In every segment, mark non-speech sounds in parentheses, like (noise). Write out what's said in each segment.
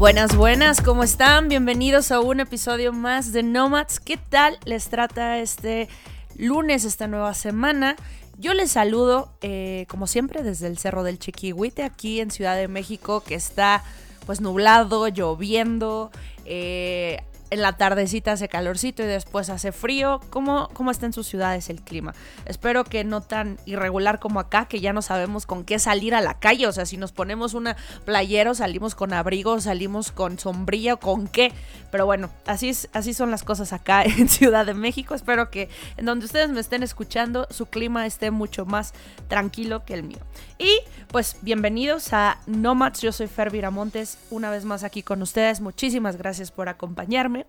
Buenas, buenas, ¿cómo están? Bienvenidos a un episodio más de Nomads. ¿Qué tal les trata este lunes, esta nueva semana? Yo les saludo, eh, como siempre, desde el Cerro del Chiquihuite, aquí en Ciudad de México, que está pues nublado, lloviendo. Eh, en la tardecita hace calorcito y después hace frío. ¿Cómo, ¿Cómo está en sus ciudades el clima? Espero que no tan irregular como acá, que ya no sabemos con qué salir a la calle. O sea, si nos ponemos una playera, salimos con abrigo, salimos con sombrilla, con qué. Pero bueno, así, así son las cosas acá (laughs) en Ciudad de México. Espero que en donde ustedes me estén escuchando, su clima esté mucho más tranquilo que el mío. Y pues bienvenidos a Nomads. Yo soy Fer Viramontes, una vez más aquí con ustedes. Muchísimas gracias por acompañarme.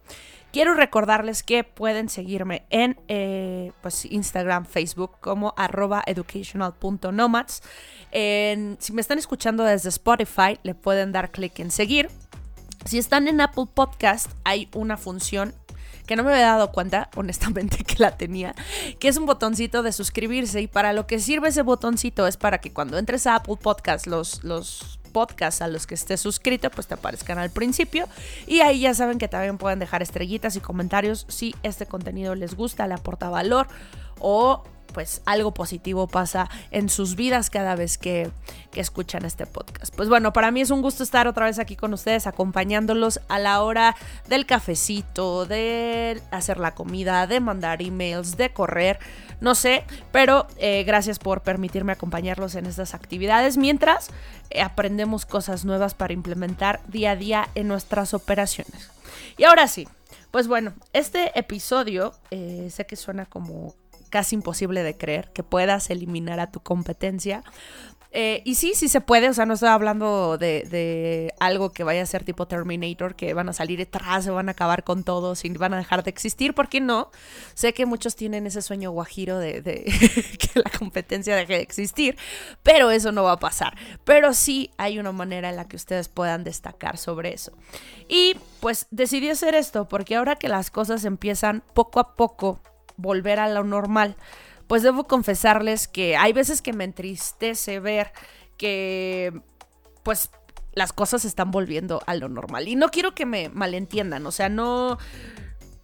Quiero recordarles que pueden seguirme en eh, pues Instagram, Facebook como arroba educational.nomads. Si me están escuchando desde Spotify, le pueden dar clic en seguir. Si están en Apple Podcast, hay una función que no me había dado cuenta, (laughs) honestamente, que la tenía, que es un botoncito de suscribirse y para lo que sirve ese botoncito es para que cuando entres a Apple Podcast los, los podcasts a los que estés suscrito, pues te aparezcan al principio. Y ahí ya saben que también pueden dejar estrellitas y comentarios si este contenido les gusta, le aporta valor o pues algo positivo pasa en sus vidas cada vez que, que, escuchan este podcast. Pues bueno, para mí es un gusto estar otra vez aquí con ustedes, acompañándolos a la hora del cafecito, de hacer la comida, de mandar emails, de correr no sé, pero eh, gracias por permitirme acompañarlos en estas actividades mientras eh, aprendemos cosas nuevas para implementar día a día en nuestras operaciones. Y ahora sí, pues bueno, este episodio eh, sé que suena como casi imposible de creer que puedas eliminar a tu competencia, eh, y sí, sí se puede, o sea, no estoy hablando de, algo que vaya a ser tipo Terminator, que van a salir detrás, se van a acabar con todos y van a dejar de existir, ¿por qué no? Sé que muchos tienen ese sueño guajiro de, de (laughs) que la competencia deje de existir, pero eso no va a pasar. Pero sí hay una manera en la que ustedes puedan destacar sobre eso. Y pues decidí hacer esto porque ahora que las cosas empiezan poco a poco volver a lo normal, pues debo confesarles que hay veces que me entristece ver que pues las cosas están volviendo a lo normal. Y no quiero que me malentiendan, o sea, no...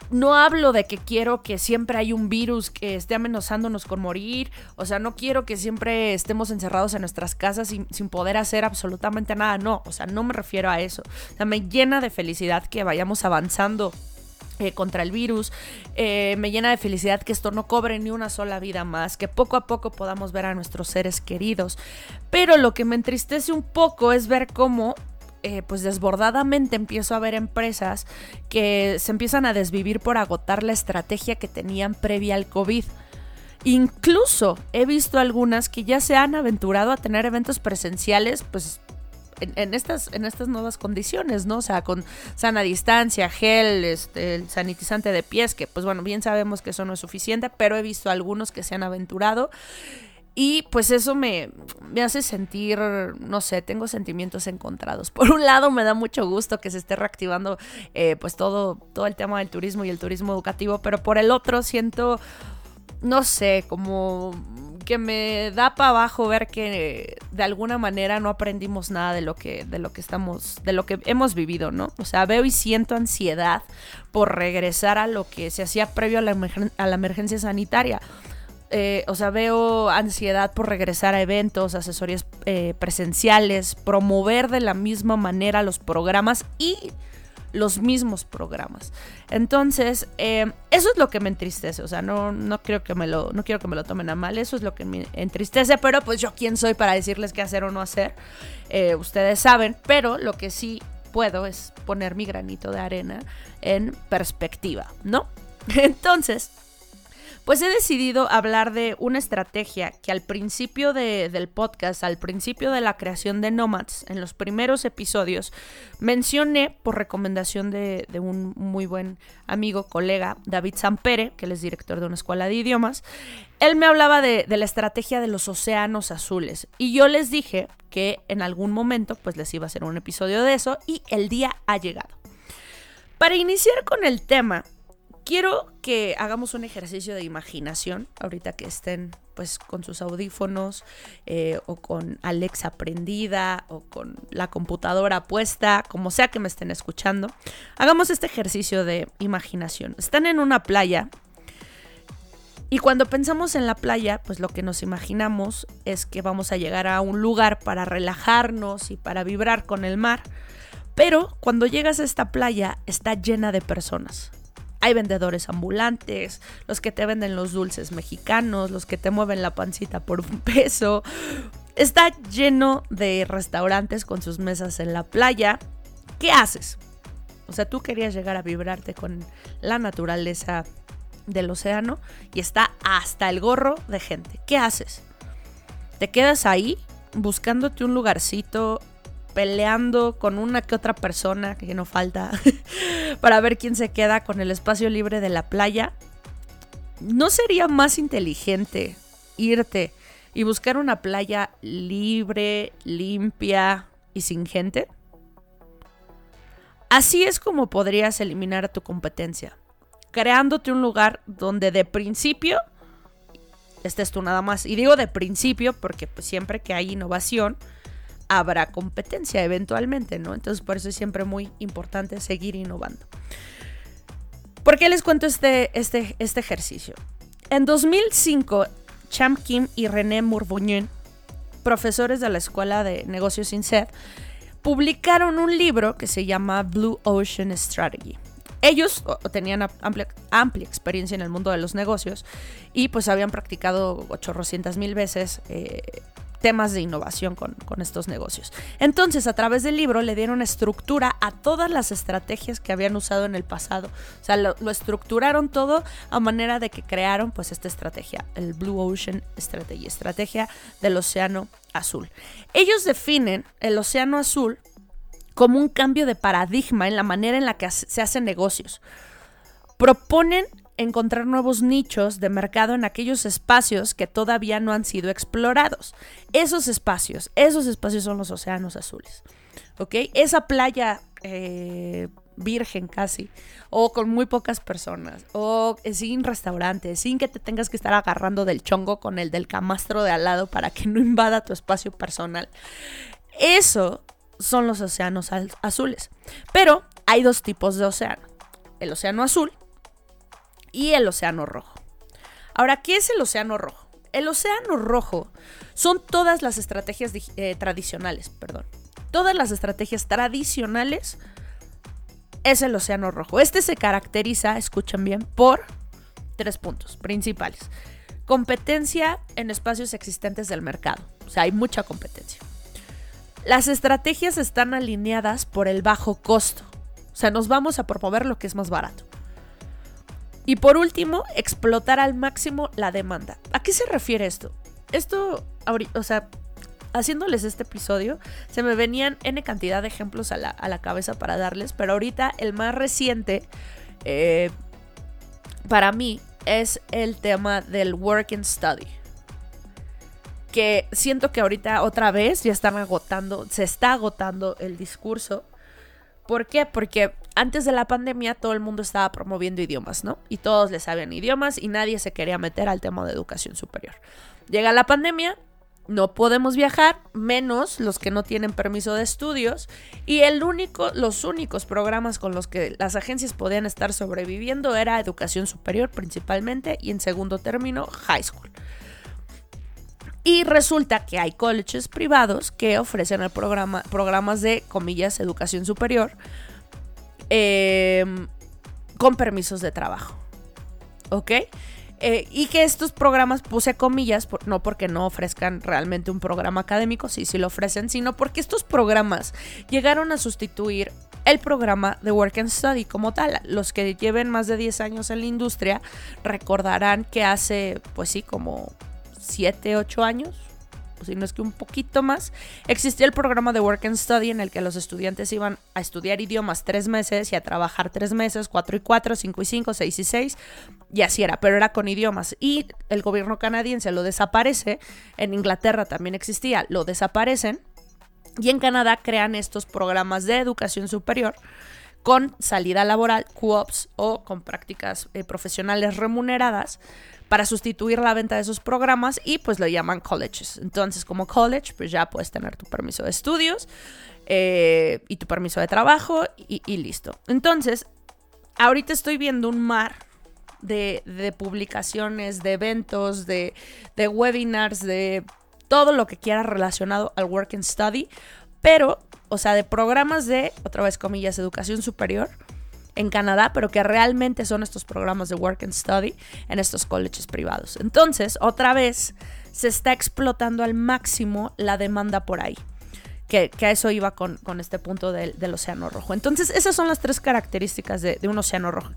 No hablo de que quiero que siempre hay un virus que esté amenazándonos con morir. O sea, no quiero que siempre estemos encerrados en nuestras casas sin, sin, poder hacer absolutamente nada. No, o sea, no me refiero a eso. O sea, me llena de felicidad que vayamos avanzando eh, contra el virus. Eh, me llena de felicidad que esto no cobre ni una sola vida más, que poco a poco podamos ver a nuestros seres queridos. Pero lo que me entristece un poco es ver cómo eh, pues desbordadamente empiezo a ver empresas que se empiezan a desvivir por agotar la estrategia que tenían previa al COVID. Incluso he visto algunas que ya se han aventurado a tener eventos presenciales, pues en, estas, en estas nuevas condiciones, ¿no? O sea, con sana distancia, gel, este, el sanitizante de pies, que pues bueno, bien sabemos que eso no es suficiente, pero he visto algunos que se han aventurado. Y pues eso me, me, hace sentir, no sé, tengo sentimientos encontrados. (laughs) Por un lado me da mucho gusto que se esté reactivando eh, pues todo, todo el tema del turismo y el turismo educativo, pero por el otro siento, no sé, como que me da para abajo ver que de alguna manera no aprendimos nada de lo que de lo que estamos de lo que hemos vivido, ¿no? O sea, veo y siento ansiedad por regresar a lo que se hacía previo a la, a la emergencia sanitaria. Eh, o sea, veo ansiedad por regresar a eventos, asesorías eh, presenciales, promover de la misma manera los programas y los mismos programas. Entonces, eh, eso es lo que me entristece. O sea, no, no, creo que me lo, no quiero que me lo tomen a mal. Eso es lo que me entristece. Pero pues yo quién soy para decirles qué hacer o no hacer. Eh, ustedes saben. Pero lo que sí puedo es poner mi granito de arena en perspectiva, ¿no? (laughs) Entonces, pues he decidido hablar de una estrategia que al principio del podcast, al principio de la creación de Nomads, en los primeros episodios, mencioné por recomendación de, un muy buen amigo, colega, David Sampere, que él es director de una escuela de idiomas. Él me hablaba de, de la estrategia de los océanos azules y yo les dije que en algún momento pues les iba a hacer un episodio de eso y el día ha llegado. Para iniciar con el tema, quiero que hagamos un ejercicio de imaginación, ahorita que estén pues con sus audífonos eh, o con Alexa prendida o con la computadora puesta, como sea que me estén escuchando. Hagamos este ejercicio de imaginación. Están en una playa y cuando pensamos en la playa, pues lo que nos imaginamos es que vamos a llegar a un lugar para relajarnos y para vibrar con el mar. Pero cuando llegas a esta playa está llena de personas. Hay vendedores ambulantes, los que te venden los dulces mexicanos, los que te mueven la pancita por un peso. Está lleno de restaurantes con sus mesas en la playa. ¿Qué haces? O sea, tú querías llegar a vibrarte con la naturaleza del océano y está hasta el gorro de gente. ¿Qué haces? ¿Te quedas ahí buscándote un lugarcito peleando con una que otra persona, que no falta, (laughs) para ver quién se queda con el espacio libre de la playa. ¿No sería más inteligente irte y buscar una playa libre, limpia y sin gente? Así es como podrías eliminar a tu competencia, creándote un lugar donde de principio estés tú nada más. Y digo de principio porque pues, siempre que hay innovación, habrá competencia eventualmente, ¿no? Entonces por eso es siempre muy importante seguir innovando. ¿Por qué les cuento este, este, este ejercicio? En 2005, Cham Kim y René Mourbonian, profesores de la Escuela de Negocios INSEAD, publicaron un libro que se llama Blue Ocean Strategy. Ellos tenían amplia, amplia, experiencia en el mundo de los negocios y pues habían practicado 800 mil veces eh, temas de innovación con, estos negocios. Entonces, a través del libro le dieron estructura a todas las estrategias que habían usado en el pasado. O sea, lo, estructuraron todo a manera de que crearon pues esta estrategia, el Blue Ocean Strategy, estrategia del océano azul. Ellos definen el océano azul como un cambio de paradigma en la manera en la que se hacen negocios. Proponen encontrar nuevos nichos de mercado en aquellos espacios que todavía no han sido explorados. Esos espacios, esos espacios son los océanos azules. ¿Ok? Esa playa eh, virgen casi, o con muy pocas personas, o sin restaurantes, sin que te tengas que estar agarrando del chongo con el del camastro de al lado para que no invada tu espacio personal. Eso son los océanos azules. Pero hay dos tipos de océano. El océano azul, y el Océano Rojo. Ahora, ¿qué es el Océano Rojo? El Océano Rojo son todas las estrategias eh, tradicionales, perdón. Todas las estrategias tradicionales es el Océano Rojo. Este se caracteriza, escuchen bien, por tres puntos principales. Competencia en espacios existentes del mercado. O sea, hay mucha competencia. Las estrategias están alineadas por el bajo costo. O sea, nos vamos a promover lo que es más barato. Y por último, explotar al máximo la demanda. ¿A qué se refiere esto? Esto, o sea, haciéndoles este episodio, se me venían N cantidad de ejemplos a la, cabeza para darles, pero ahorita el más reciente eh, para mí es el tema del work and study. Que siento que ahorita otra vez ya están agotando, se está agotando el discurso ¿Por qué? Porque antes de la pandemia todo el mundo estaba promoviendo idiomas, ¿no? Y todos le sabían idiomas y nadie se quería meter al tema de educación superior. Llega la pandemia, no podemos viajar, menos los que no tienen permiso de estudios, y el único, los únicos programas con los que las agencias podían estar sobreviviendo era educación superior principalmente y en segundo término high school. Y resulta que hay colleges privados que ofrecen el programa, programas de, comillas, educación superior em, con permisos de trabajo. ¿Ok? Eh, y que estos programas puse comillas, no porque no ofrezcan realmente un programa académico, sí, sí lo ofrecen, sino porque estos programas llegaron a sustituir el programa de Work and Study como tal. Los que lleven más de 10 años en la industria recordarán que hace, pues sí, como 7, 8 años, si no es que un poquito más, existía el programa de Work and Study en el que los estudiantes iban a estudiar idiomas tres meses y a trabajar tres meses, cuatro y cuatro, cinco y cinco, seis y seis, y así era, pero era con idiomas. Y el gobierno canadiense lo desaparece, en Inglaterra también existía, lo desaparecen, y en Canadá crean estos programas de educación superior con salida laboral, co-ops o con prácticas eh, profesionales remuneradas para sustituir la venta de esos programas y pues lo llaman colleges. Entonces como college pues ya puedes tener tu permiso de estudios eh, y tu permiso de trabajo y, listo. Entonces ahorita estoy viendo un mar de, publicaciones, de eventos, de, de webinars, de todo lo que quiera relacionado al work and study, pero, o sea, de programas de, otra vez comillas, educación superior en Canadá, pero que realmente son estos programas de work and study en estos colleges privados. Entonces, otra vez, se está explotando al máximo la demanda por ahí. Que, a eso iba con, este punto del, océano rojo. Entonces, esas son las tres características de, un océano rojo.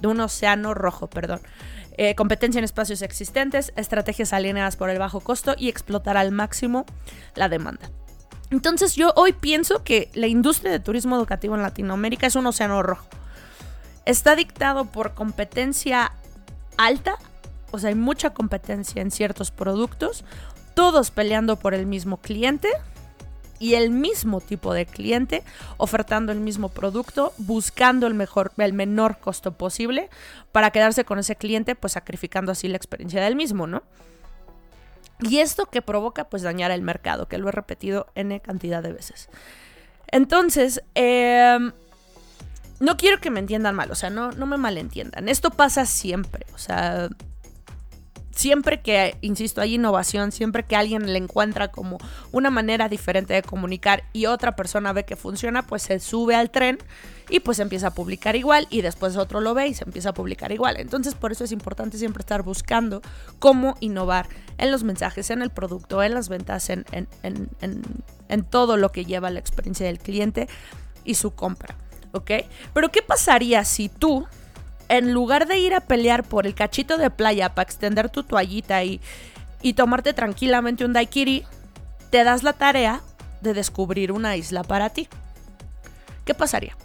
De un océano rojo, perdón. Eh, competencia en espacios existentes, estrategias alineadas por el bajo costo y explotar al máximo la demanda. Entonces yo hoy pienso que la industria de turismo educativo en Latinoamérica es un océano rojo. Está dictado por competencia alta, o sea, hay mucha competencia en ciertos productos, todos peleando por el mismo cliente y el mismo tipo de cliente ofertando el mismo producto, buscando el mejor el menor costo posible para quedarse con ese cliente, pues sacrificando así la experiencia del mismo, ¿no? Y esto que provoca pues dañar el mercado, que lo he repetido n cantidad de veces. Entonces, em, no quiero que me entiendan mal, o sea, no, no me malentiendan. Esto pasa siempre, o sea, siempre que, insisto, hay innovación, siempre que alguien le encuentra como una manera diferente de comunicar y otra persona ve que funciona, pues se sube al tren y pues empieza a publicar igual y después otro lo ve y se empieza a publicar igual. Entonces por eso es importante siempre estar buscando cómo innovar en los mensajes, en el producto, en las ventas, en, en, todo lo que lleva la experiencia del cliente y su compra. ¿Ok? Pero ¿qué pasaría si tú en lugar de ir a pelear por el cachito de playa para extender tu toallita y, y tomarte tranquilamente un daiquiri, te das la tarea de descubrir una isla para ti. ¿Qué pasaría?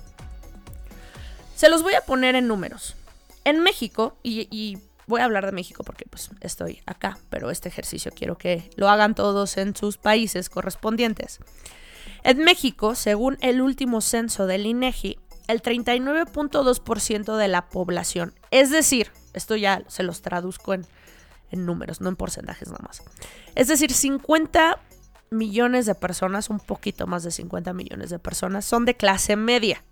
Se los voy a poner en números. En México, y, voy a hablar de México porque pues estoy acá, pero este ejercicio quiero que lo hagan todos en sus países correspondientes. En México, según el último censo del INEGI, el 39.2% de la población. Es decir, esto ya se los traduzco en, números, no en porcentajes nada más. Es decir, 50 millones de personas, un poquito más de 50 millones de personas, son de clase media.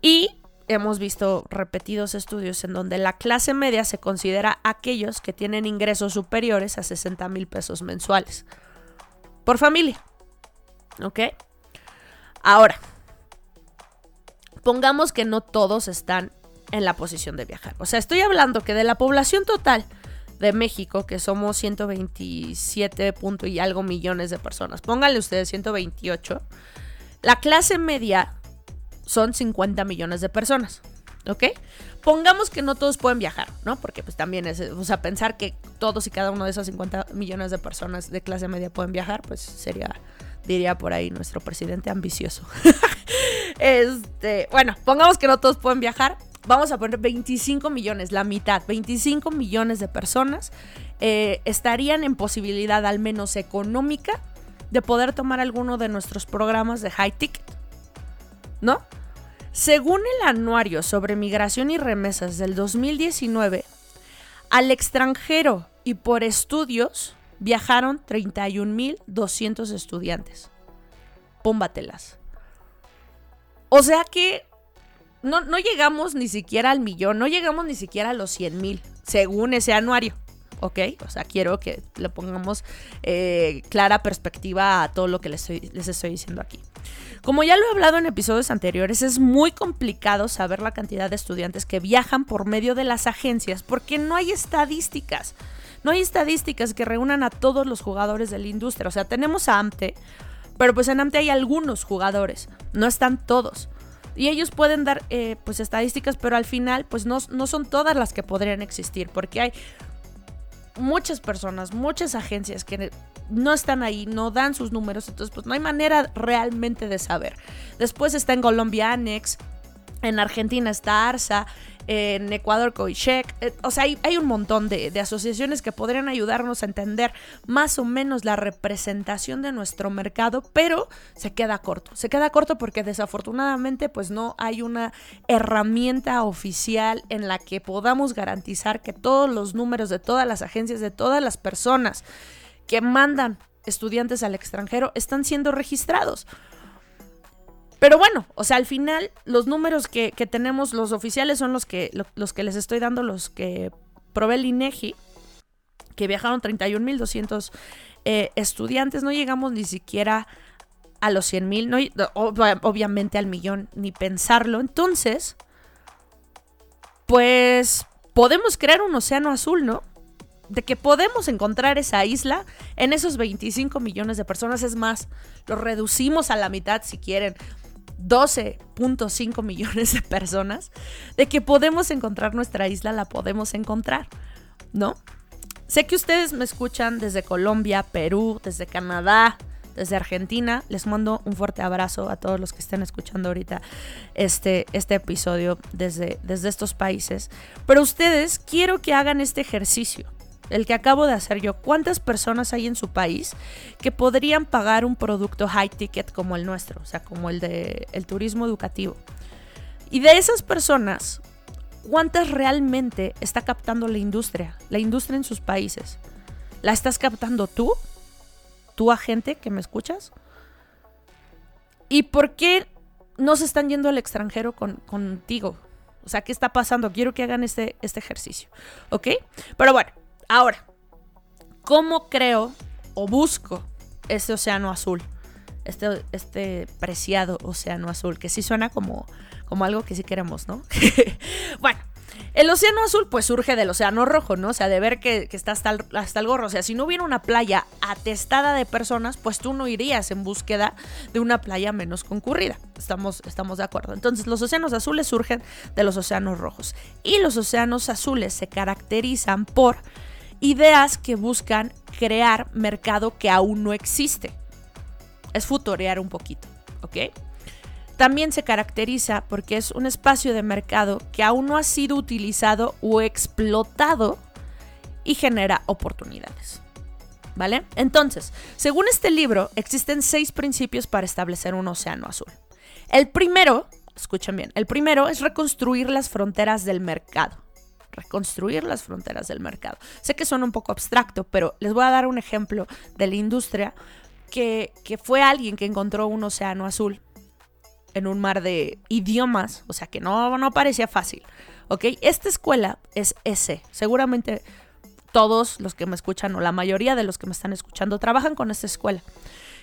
Y hemos visto repetidos estudios en donde la clase media se considera aquellos que tienen ingresos superiores a 60 mil pesos mensuales por familia. ¿Ok? Ahora, pongamos que no todos están en la posición de viajar. O sea, estoy hablando que de la población total de México, que somos 127 punto y algo millones de personas, pónganle ustedes 128, la clase media son 50 millones de personas. ¿Ok? Pongamos que no todos pueden viajar, ¿no? Porque pues también es, o sea, pensar que todos y cada uno de esos 50 millones de personas de clase media pueden viajar, pues sería diría por ahí nuestro presidente ambicioso. (laughs) este, bueno, pongamos que no todos pueden viajar. Vamos a poner 25 millones, la mitad, 25 millones de personas eh, estarían en posibilidad, al menos económica, de poder tomar alguno de nuestros programas de high ticket. ¿No? Según el anuario sobre migración y remesas del 2019, al extranjero y por estudios viajaron 31.200 estudiantes. Pómbatelas. O sea que no, no, llegamos ni siquiera al millón, no llegamos ni siquiera a los 100.000, según ese anuario. ¿Ok? O sea, quiero que le pongamos eh, clara perspectiva a todo lo que les les estoy diciendo aquí. Como ya lo he hablado en episodios anteriores, es muy complicado saber la cantidad de estudiantes que viajan por medio de las agencias porque no hay estadísticas. No hay estadísticas que reúnan a todos los jugadores de la industria. O sea, tenemos a AMTE, pero pues en AMTE hay algunos jugadores, no están todos. Y ellos pueden dar eh, pues estadísticas, pero al final pues no, no son todas las que podrían existir, porque hay muchas personas, muchas agencias que no están ahí, no dan sus números, entonces pues no hay manera realmente de saber. Después está en Colombia Annex, en Argentina está ARSA, en Ecuador COICHEC. Eh, o sea, hay, un montón de, asociaciones que podrían ayudarnos a entender más o menos la representación de nuestro mercado, pero se queda corto. Se queda corto porque desafortunadamente pues no hay una herramienta oficial en la que podamos garantizar que todos los números de todas las agencias, de todas las personas que mandan estudiantes al extranjero están siendo registrados. Pero bueno, o sea, al final los números que, tenemos, los oficiales son los que, los que les estoy dando, los que provee el INEGI, que viajaron 31.200 eh, estudiantes, no llegamos ni siquiera a los 100.000, no, obviamente al millón, ni pensarlo. Entonces, pues podemos crear un océano azul, ¿no? de que podemos encontrar esa isla en esos 25 millones de personas. Es más, lo reducimos a la mitad si quieren. 12.5 millones de personas, de que podemos encontrar nuestra isla, la podemos encontrar, ¿no? Sé que ustedes me escuchan desde Colombia, Perú, desde Canadá, desde Argentina. Les mando un fuerte abrazo a todos los que estén escuchando ahorita este, este episodio desde, desde estos países. Pero ustedes quiero que hagan este ejercicio el que acabo de hacer yo, ¿cuántas personas hay en su país que podrían pagar un producto high ticket como el nuestro, o sea, como el de el turismo educativo? Y de esas personas, ¿cuántas realmente está captando la industria, la industria en sus países? ¿La estás captando tú? ¿Tú agente que me escuchas? ¿Y por qué no se están yendo al extranjero contigo? O sea, ¿qué está pasando? Quiero que hagan este, este ejercicio. ¿Ok? Pero bueno, Ahora, ¿cómo creo o busco este océano azul? Este, este preciado océano azul, que sí suena como, como algo que sí queremos, ¿no? (laughs) bueno, el océano azul pues surge del océano rojo, ¿no? O sea, de ver que, está hasta el, hasta el, gorro. O sea, si no hubiera una playa atestada de personas, pues tú no irías en búsqueda de una playa menos concurrida. Estamos, estamos de acuerdo. Entonces, los océanos azules surgen de los océanos rojos. Y los océanos azules se caracterizan por ideas que buscan crear mercado que aún no existe. Es futorear un poquito, ¿ok? También se caracteriza porque es un espacio de mercado que aún no ha sido utilizado o explotado y genera oportunidades. ¿Vale? Entonces, según este libro, existen seis principios para establecer un océano azul. El primero, escuchen bien, el primero es reconstruir las fronteras del mercado reconstruir las fronteras del mercado. Sé que suena un poco abstracto, pero les voy a dar un ejemplo de la industria que, fue alguien que encontró un océano azul en un mar de idiomas, o sea que no, no parecía fácil. ¿Ok? Esta escuela es ese. Seguramente todos los que me escuchan o la mayoría de los que me están escuchando trabajan con esta escuela.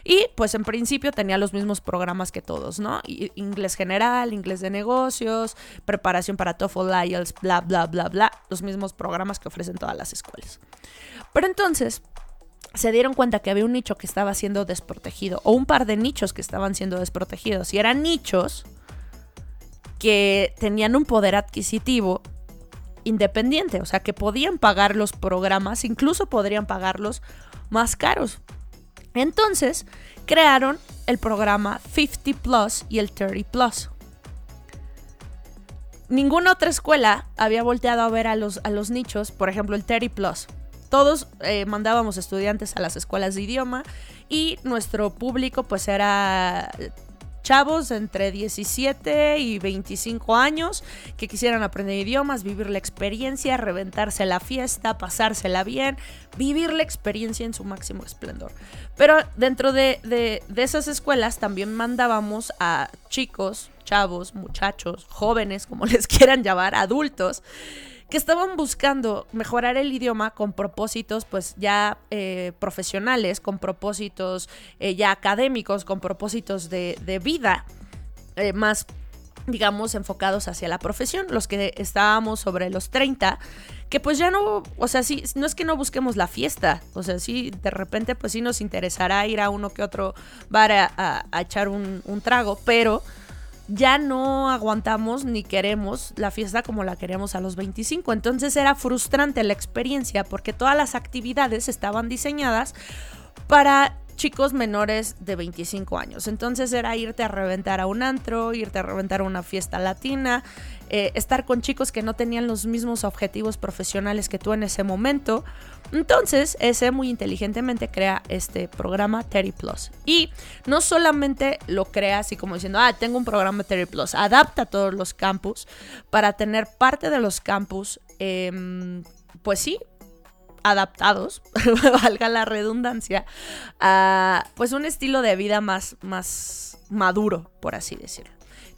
Y pues en principio tenía los mismos programas que todos, ¿no? inglés general, inglés de negocios, preparación para TOEFL, IELTS, bla, bla, bla, bla. Los mismos programas que ofrecen todas las escuelas. Pero entonces se dieron cuenta que había un nicho que estaba siendo desprotegido o un par de nichos que estaban siendo desprotegidos y eran nichos que tenían un poder adquisitivo independiente, o sea, que podían pagar los programas, incluso podrían pagarlos más caros. Entonces, crearon el programa 50 Plus y el 30 Plus. Ninguna otra escuela había volteado a ver a los, a los nichos, por ejemplo, el 30 Plus. Todos eh, mandábamos estudiantes a las escuelas de idioma y nuestro público pues era chavos entre 17 y 25 años que quisieran aprender idiomas, vivir la experiencia, reventarse la fiesta, pasársela bien, vivir la experiencia en su máximo esplendor. Pero dentro de, de esas escuelas también mandábamos a chicos, chavos, muchachos, jóvenes, como (laughs) les quieran llamar, adultos, que estaban buscando mejorar el idioma con propósitos pues ya eh, profesionales, con propósitos eh, ya académicos, con propósitos de, vida eh, más digamos, enfocados hacia la profesión, los que estábamos sobre los 30, que pues ya no, o sea, sí, no es que no busquemos la fiesta, o sea, sí, de repente pues sí nos interesará ir a uno que otro bar a, echar un, un trago, pero ya no aguantamos ni queremos la fiesta como la queríamos a los 25. Entonces era frustrante la experiencia porque todas las actividades estaban diseñadas para chicos menores de 25 años. Entonces era irte a reventar a un antro, irte a reventar a una fiesta latina, eh, estar con chicos que no tenían los mismos objetivos profesionales que tú en ese momento. Entonces, ese muy inteligentemente crea este programa Terry Plus. Y no solamente lo crea así como diciendo, ah, tengo un programa Terry Plus, adapta todos los campus para tener parte de los campus, em, pues sí, adaptados, (laughs) valga la redundancia, a pues un estilo de vida más, más maduro, por así decirlo.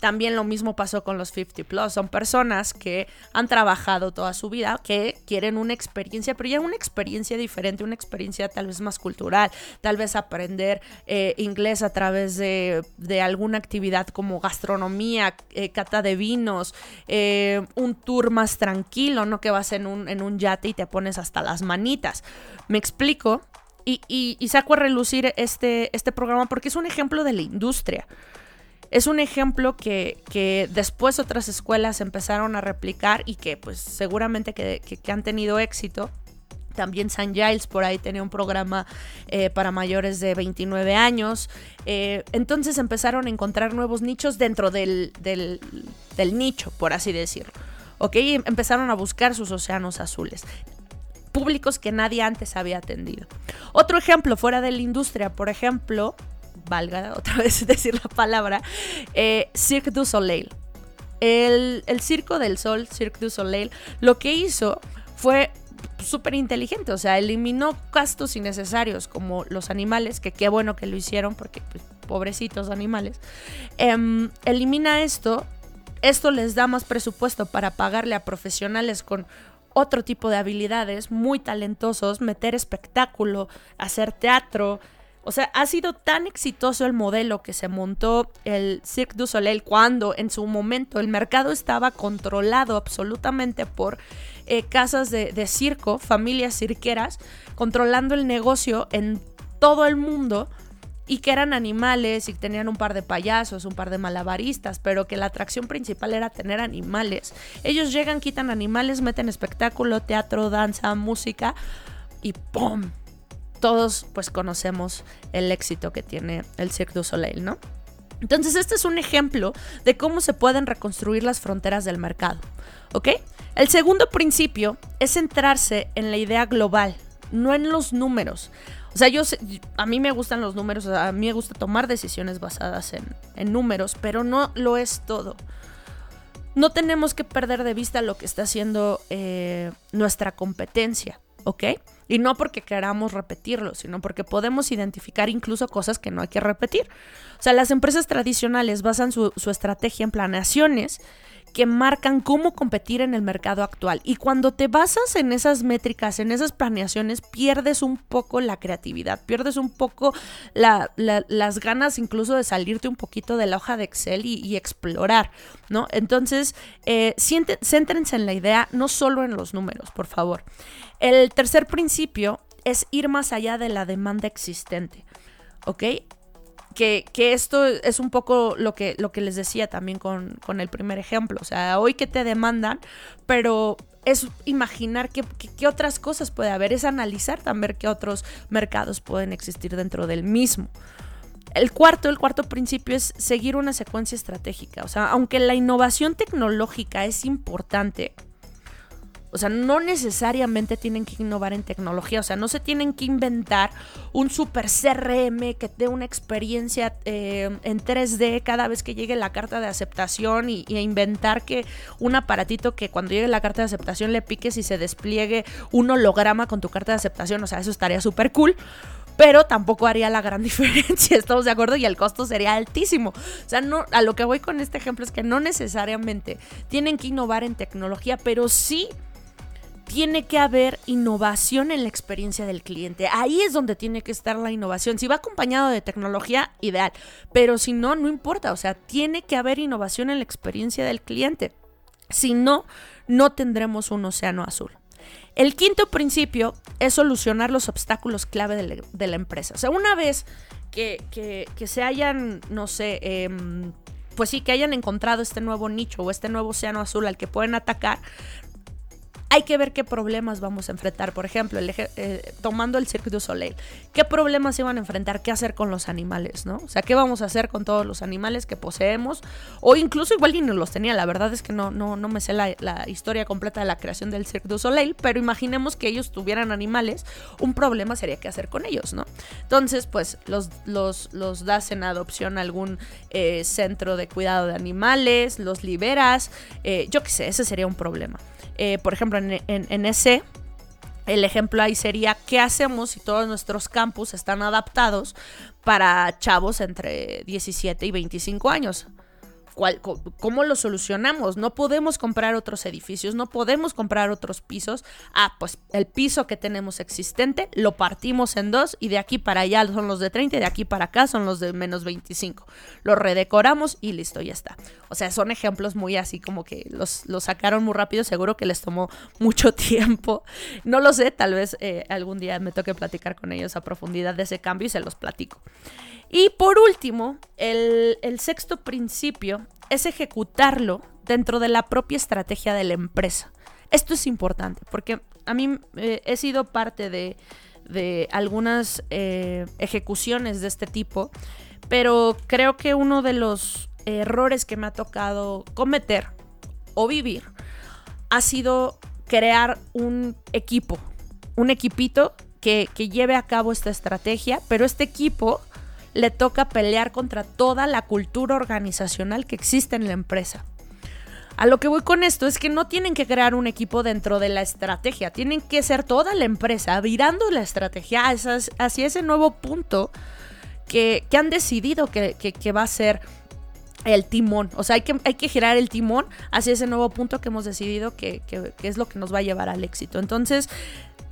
También lo mismo pasó con los 50 Plus. Son personas que han trabajado toda su vida, que quieren una experiencia, pero ya una experiencia diferente, una experiencia tal vez más cultural, tal vez aprender eh, inglés a través de, alguna actividad como gastronomía, eh, cata de vinos, eh, un tour más tranquilo, no que vas en un, en un yate y te pones hasta las manitas. ¿Me explico? Y, y, saco a relucir este, este programa porque es un ejemplo de la industria. Es un ejemplo que, después otras escuelas empezaron a replicar y que pues seguramente que, han tenido éxito. También St. Giles por ahí tenía un programa eh, para mayores de 29 años. Eh, entonces empezaron a encontrar nuevos nichos dentro del, del, nicho, por así decirlo. ¿Ok? empezaron a buscar sus océanos azules públicos que nadie antes había atendido. Otro ejemplo fuera de la industria, por ejemplo, valga (laughs) otra vez decir la palabra, eh, Cirque du Soleil. El, Circo del Sol, Cirque du Soleil, lo que hizo fue súper inteligente, o sea, eliminó gastos innecesarios como los animales, que qué bueno que lo hicieron porque pues, pobrecitos animales. Em, elimina esto, esto les da más presupuesto para pagarle a profesionales con otro tipo de habilidades muy talentosos, meter espectáculo, hacer teatro, o sea, ha sido tan exitoso el modelo que se montó el Cirque du Soleil cuando en su momento el mercado estaba controlado absolutamente por eh, casas de, circo, familias cirqueras, controlando el negocio en todo el mundo y que eran animales y tenían un par de payasos, un par de malabaristas, pero que la atracción principal era tener animales. Ellos llegan, quitan animales, meten espectáculo, teatro, danza, música y ¡pum! Todos pues conocemos el éxito que tiene el Cirque du Soleil, ¿no? Entonces este es un ejemplo de cómo se pueden reconstruir las fronteras del mercado, ¿ok? El segundo principio es centrarse en la idea global, no en los números. O sea, yo a mí me gustan los números, a mí me gusta tomar decisiones basadas en, números, pero no lo es todo. No tenemos que perder de vista lo que está haciendo eh, nuestra competencia, ¿ok? Y no porque queramos repetirlo, sino porque podemos identificar incluso cosas que no hay que repetir. O sea, las empresas tradicionales basan su, estrategia en planeaciones que marcan cómo competir en el mercado actual. Y cuando te basas en esas métricas, en esas planeaciones, pierdes un poco la creatividad, pierdes un poco las ganas incluso de salirte un poquito de la hoja de Excel y, explorar, ¿no? Entonces, eh, céntrense en la idea, no solo en los números, por favor. El tercer principio es ir más allá de la demanda existente, ¿ok? Que, esto es un poco lo que, lo que les decía también con, el primer ejemplo. O sea, hoy que te demandan, pero es imaginar qué, otras cosas puede haber, es analizar también qué otros mercados pueden existir dentro del mismo. El cuarto, el cuarto principio es seguir una secuencia estratégica. O sea, aunque la innovación tecnológica es importante, o sea, no necesariamente tienen que innovar en tecnología, o sea, no se tienen que inventar un super CRM que dé una experiencia eh, en 3D cada vez que llegue la carta de aceptación y, inventar que un aparatito que cuando llegue la carta de aceptación le piques y se despliegue un holograma con tu carta de aceptación, o sea, eso estaría súper cool pero tampoco haría la gran (laughs) diferencia, estamos de acuerdo, y el costo sería altísimo. O sea, no, a lo que voy con este ejemplo es que no necesariamente tienen que innovar en tecnología, pero sí tiene que haber innovación en la experiencia del cliente. Ahí es donde tiene que estar la innovación. Si va acompañado de tecnología, ideal. Pero si no, no importa. O sea, tiene que haber innovación en la experiencia del cliente. Si no, no tendremos un océano azul. El quinto principio es solucionar los obstáculos clave de la, empresa. O sea, una vez que, se hayan, no sé, em, pues sí, que hayan encontrado este nuevo nicho o este nuevo océano azul al que pueden atacar, hay que ver qué problemas vamos a enfrentar. Por ejemplo, eh, tomando el Cirque du Soleil, ¿qué problemas se van a enfrentar? ¿Qué hacer con los animales? ¿no? O sea, ¿qué vamos a hacer con todos los animales que poseemos? O incluso igual ni los tenía. La verdad es que no, no, no me sé la, historia completa de la creación del Cirque du Soleil, pero imaginemos que ellos tuvieran animales. Un problema sería qué hacer con ellos, ¿no? Entonces, pues los, los, los das en adopción a algún eh, centro de cuidado de animales, los liberas. Eh, yo qué sé, ese sería un problema. Por ejemplo, en, ese, el ejemplo ahí sería, ¿qué hacemos si todos nuestros campus están adaptados para chavos entre 17 y 25 años? ¿Cómo lo solucionamos? No podemos comprar otros edificios, no podemos comprar otros pisos. Ah, pues el piso que tenemos existente lo partimos en dos y de aquí para allá son los de 30 y de aquí para acá son los de menos 25. Lo redecoramos y listo, ya está. O sea, son ejemplos muy así como que los, sacaron muy rápido, seguro que les tomó mucho (laughs) tiempo. No lo sé, tal vez eh, algún día me toque platicar con ellos a profundidad de ese cambio y se los platico. Y por último, el, sexto principio es ejecutarlo dentro de la propia estrategia de la empresa. Esto es importante porque a mí eh, he sido parte de, algunas eh, ejecuciones de este tipo, pero creo que uno de los errores que me ha tocado cometer o vivir ha sido crear un equipo, un equipito que, que lleve a cabo esta estrategia, pero este equipo le toca pelear contra toda la cultura organizacional que existe en la empresa. A lo que voy con esto es que no tienen que crear un equipo dentro de la estrategia, tienen que ser toda la empresa virando la estrategia hacia, ese nuevo punto que, han decidido que, va a ser el timón. O sea, hay que, hay que girar el timón hacia ese nuevo punto que hemos decidido que, que, es lo que nos va a llevar al éxito. Entonces,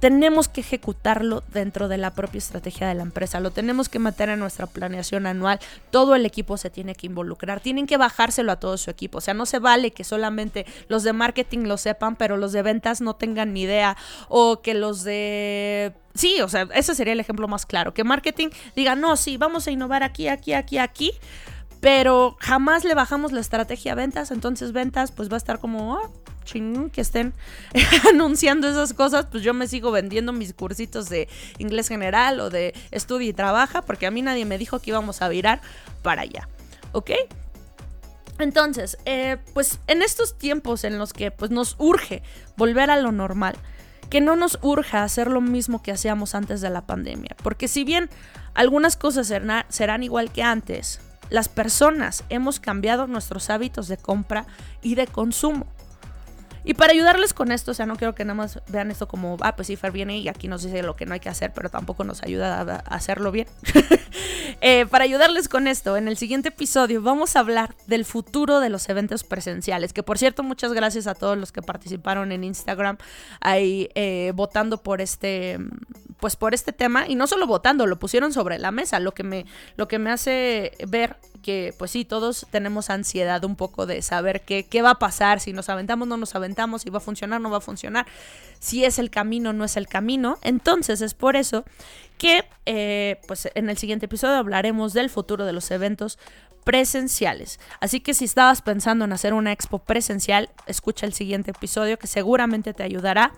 tenemos que ejecutarlo dentro de la propia estrategia de la empresa, lo tenemos que meter en nuestra planeación anual, todo el equipo se tiene que involucrar, tienen que bajárselo a todo su equipo, o sea, no se vale que solamente los de marketing lo sepan, pero los de ventas no tengan ni idea, o que los de... Sí, o sea, ese sería el ejemplo más claro, que marketing diga, no, sí, vamos a innovar aquí, aquí, aquí, aquí, pero jamás le bajamos la estrategia a ventas, entonces ventas pues va a estar como, ah, que estén (laughs) anunciando esas cosas, pues yo me sigo vendiendo mis cursitos de inglés general o de estudio y trabaja, porque a mí nadie me dijo que íbamos a virar para allá, ¿ok? Entonces, eh, pues en estos tiempos en los que pues, nos urge volver a lo normal, que no nos urja hacer lo mismo que hacíamos antes de la pandemia, porque si bien algunas cosas serán igual que antes, las personas hemos cambiado nuestros hábitos de compra y de consumo. Y para ayudarles con esto, o sea, no quiero que nada más vean esto como, ah, pues sí, Fer viene y aquí nos dice lo que no hay que hacer, pero tampoco nos ayuda a, hacerlo bien. (laughs) Eh, para ayudarles con esto, en el siguiente episodio vamos a hablar del futuro de los eventos presenciales, que por cierto, muchas gracias a todos los que participaron en Instagram ahí eh, votando por este, pues por este tema, y no solo votando, lo pusieron sobre la mesa, lo que me, lo que me hace ver que pues sí, todos tenemos ansiedad un poco de saber qué, qué va a pasar, si nos aventamos, no nos aventamos, si va a funcionar, no va a funcionar, si es el camino, no es el camino. Entonces es por eso que eh, pues en el siguiente episodio hablaremos del futuro de los eventos presenciales. Así que si estabas pensando en hacer una expo presencial, escucha el siguiente episodio que seguramente te ayudará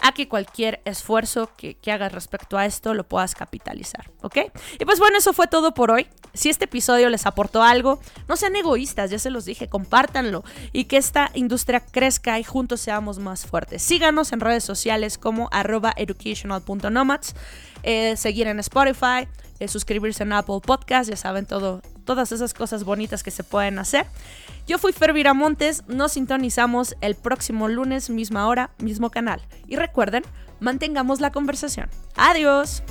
a que cualquier esfuerzo que, hagas respecto a esto lo puedas capitalizar, ¿ok? Y pues bueno, eso fue todo por hoy. Si este episodio les aportó algo, no sean egoístas, ya se los dije, compártanlo y que esta industria crezca y juntos seamos más fuertes. Síganos en redes sociales como arroba educational.nomads, eh, seguir en Spotify, eh, suscribirse en Apple Podcast, ya saben todo, todas esas cosas bonitas que se pueden hacer. Yo fui Fer Montes, nos sintonizamos el próximo lunes, misma hora, mismo canal. Y recuerden, mantengamos la conversación. Adiós.